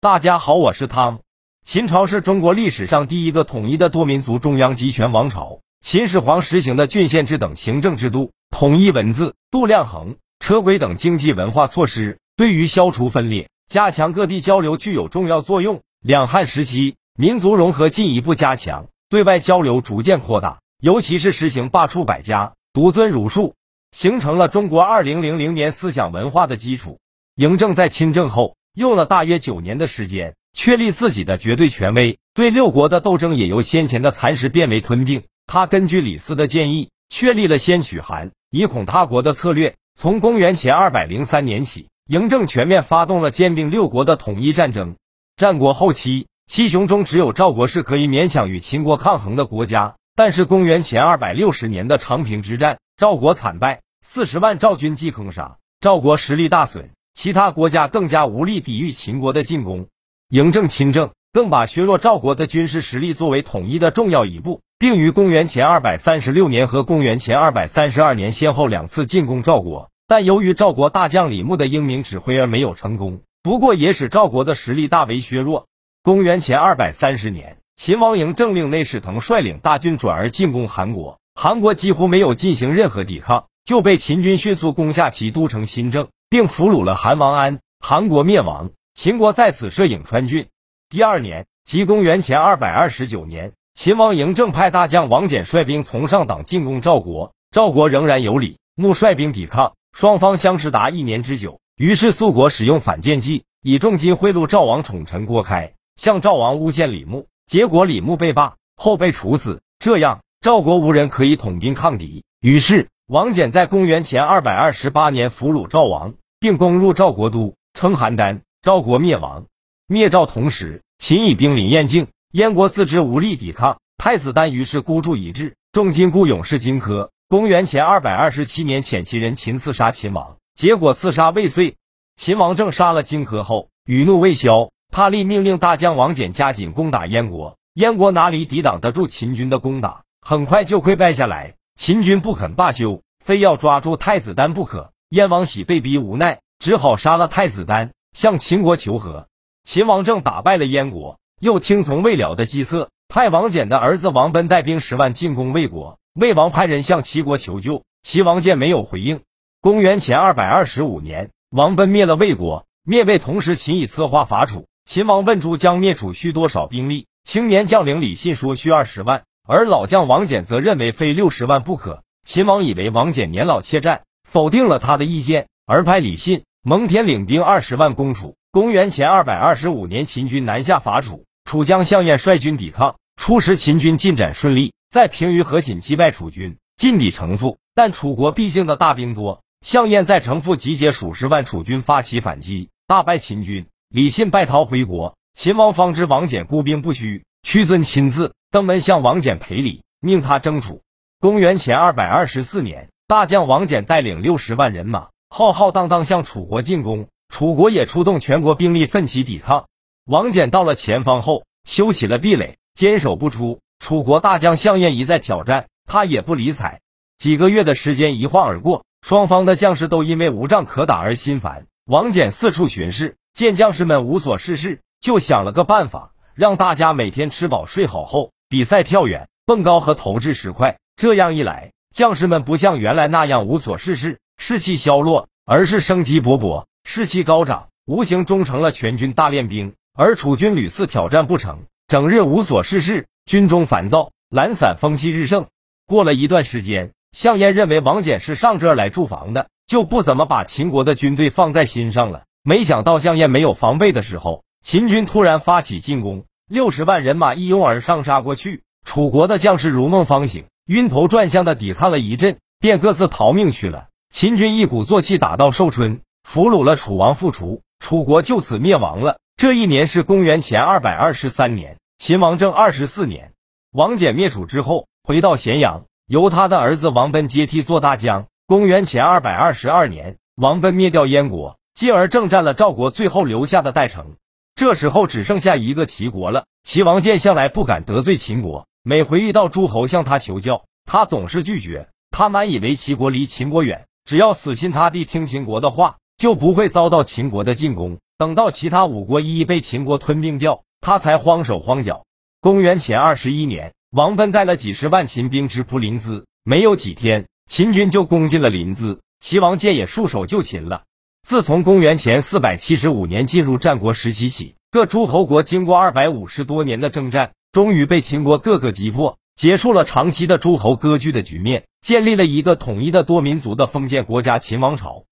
大家好，我是汤。秦朝是中国历史上第一个统一的多民族中央集权王朝。秦始皇实行的郡县制等行政制度，统一文字、度量衡、车轨等经济文化措施，对于消除分裂、加强各地交流具有重要作用。两汉时期，民族融合进一步加强，对外交流逐渐扩大，尤其是实行罢黜百家，独尊儒术，形成了中国二零零零年思想文化的基础。嬴政在亲政后。用了大约九年的时间，确立自己的绝对权威，对六国的斗争也由先前的蚕食变为吞并。他根据李斯的建议，确立了先取韩，以恐他国的策略。从公元前二百零三年起，嬴政全面发动了兼并六国的统一战争。战国后期，七雄中只有赵国是可以勉强与秦国抗衡的国家。但是公元前二百六十年的长平之战，赵国惨败，四十万赵军击坑杀，赵国实力大损。其他国家更加无力抵御秦国的进攻，嬴政亲政更把削弱赵国的军事实力作为统一的重要一步，并于公元前二百三十六年和公元前二百三十二年先后两次进攻赵国，但由于赵国大将李牧的英明指挥而没有成功。不过也使赵国的实力大为削弱。公元前二百三十年，秦王嬴政令内侍腾率领大军转而进攻韩国，韩国几乎没有进行任何抵抗，就被秦军迅速攻下其都城新郑。并俘虏了韩王安，韩国灭亡，秦国在此设颍川郡。第二年，即公元前二百二十九年，秦王嬴政派大将王翦率兵从上党进攻赵国，赵国仍然有李牧率兵抵抗，双方相持达一年之久。于是肃国使用反间计，以重金贿赂赵王宠臣郭开，向赵王诬陷李牧，结果李牧被罢，后被处死。这样，赵国无人可以统兵抗敌。于是。王翦在公元前二百二十八年俘虏赵王，并攻入赵国都，称邯郸，赵国灭亡。灭赵同时，秦以兵临燕境，燕国自知无力抵抗，太子丹于是孤注一掷，重金雇勇士荆轲。公元前二百二十七年，遣其人秦刺杀秦王，结果刺杀未遂。秦王政杀了荆轲后，余怒未消，他立命令大将王翦加紧攻打燕国。燕国哪里抵挡得住秦军的攻打，很快就溃败下来。秦军不肯罢休，非要抓住太子丹不可。燕王喜被逼无奈，只好杀了太子丹，向秦国求和。秦王政打败了燕国，又听从魏了的计策，派王翦的儿子王贲带兵十万进攻魏国。魏王派人向齐国求救，齐王建没有回应。公元前二百二十五年，王贲灭了魏国。灭魏同时，秦已策划伐楚。秦王问诸将灭楚需多少兵力？青年将领李信说需二十万。而老将王翦则认为非六十万不可。秦王以为王翦年老怯战，否定了他的意见，而派李信、蒙恬领兵二十万攻楚。公元前二百二十五年，秦军南下伐楚，楚将项燕率军抵抗。初时秦军进展顺利，在平舆河锦击败楚军，进抵城父。但楚国毕竟的大兵多，项燕在城父集结数十万楚军发起反击，大败秦军。李信败逃回国。秦王方知王翦孤兵不虚，屈尊亲自。登门向王翦赔礼，命他征楚。公元前二百二十四年，大将王翦带领六十万人马，浩浩荡荡向楚国进攻。楚国也出动全国兵力奋起抵抗。王翦到了前方后，修起了壁垒，坚守不出。楚国大将项燕一再挑战，他也不理睬。几个月的时间一晃而过，双方的将士都因为无仗可打而心烦。王翦四处巡视，见将士们无所事事，就想了个办法，让大家每天吃饱睡好后。比赛跳远、蹦高和投掷石块，这样一来，将士们不像原来那样无所事事、士气消落，而是生机勃勃、士气高涨，无形中成了全军大练兵。而楚军屡次挑战不成，整日无所事事，军中烦躁、懒散风气日盛。过了一段时间，项燕认为王翦是上这儿来驻防的，就不怎么把秦国的军队放在心上了。没想到项燕没有防备的时候，秦军突然发起进攻。六十万人马一拥而上杀过去，楚国的将士如梦方醒，晕头转向的抵抗了一阵，便各自逃命去了。秦军一鼓作气打到寿春，俘虏了楚王复楚，楚国就此灭亡了。这一年是公元前二百二十三年，秦王政二十四年。王翦灭楚之后，回到咸阳，由他的儿子王贲接替做大将。公元前二百二十二年，王贲灭掉燕国，进而征战了赵国最后留下的代城。这时候只剩下一个齐国了。齐王建向来不敢得罪秦国，每回遇到诸侯向他求教，他总是拒绝。他满以为齐国离秦国远，只要死心塌地听秦国的话，就不会遭到秦国的进攻。等到其他五国一一被秦国吞并掉，他才慌手慌脚。公元前二十一年，王贲带了几十万秦兵直扑临淄，没有几天，秦军就攻进了临淄，齐王建也束手就擒了。自从公元前四百七十五年进入战国时期起，各诸侯国经过二百五十多年的征战，终于被秦国各个击破，结束了长期的诸侯割据的局面，建立了一个统一的多民族的封建国家秦王朝。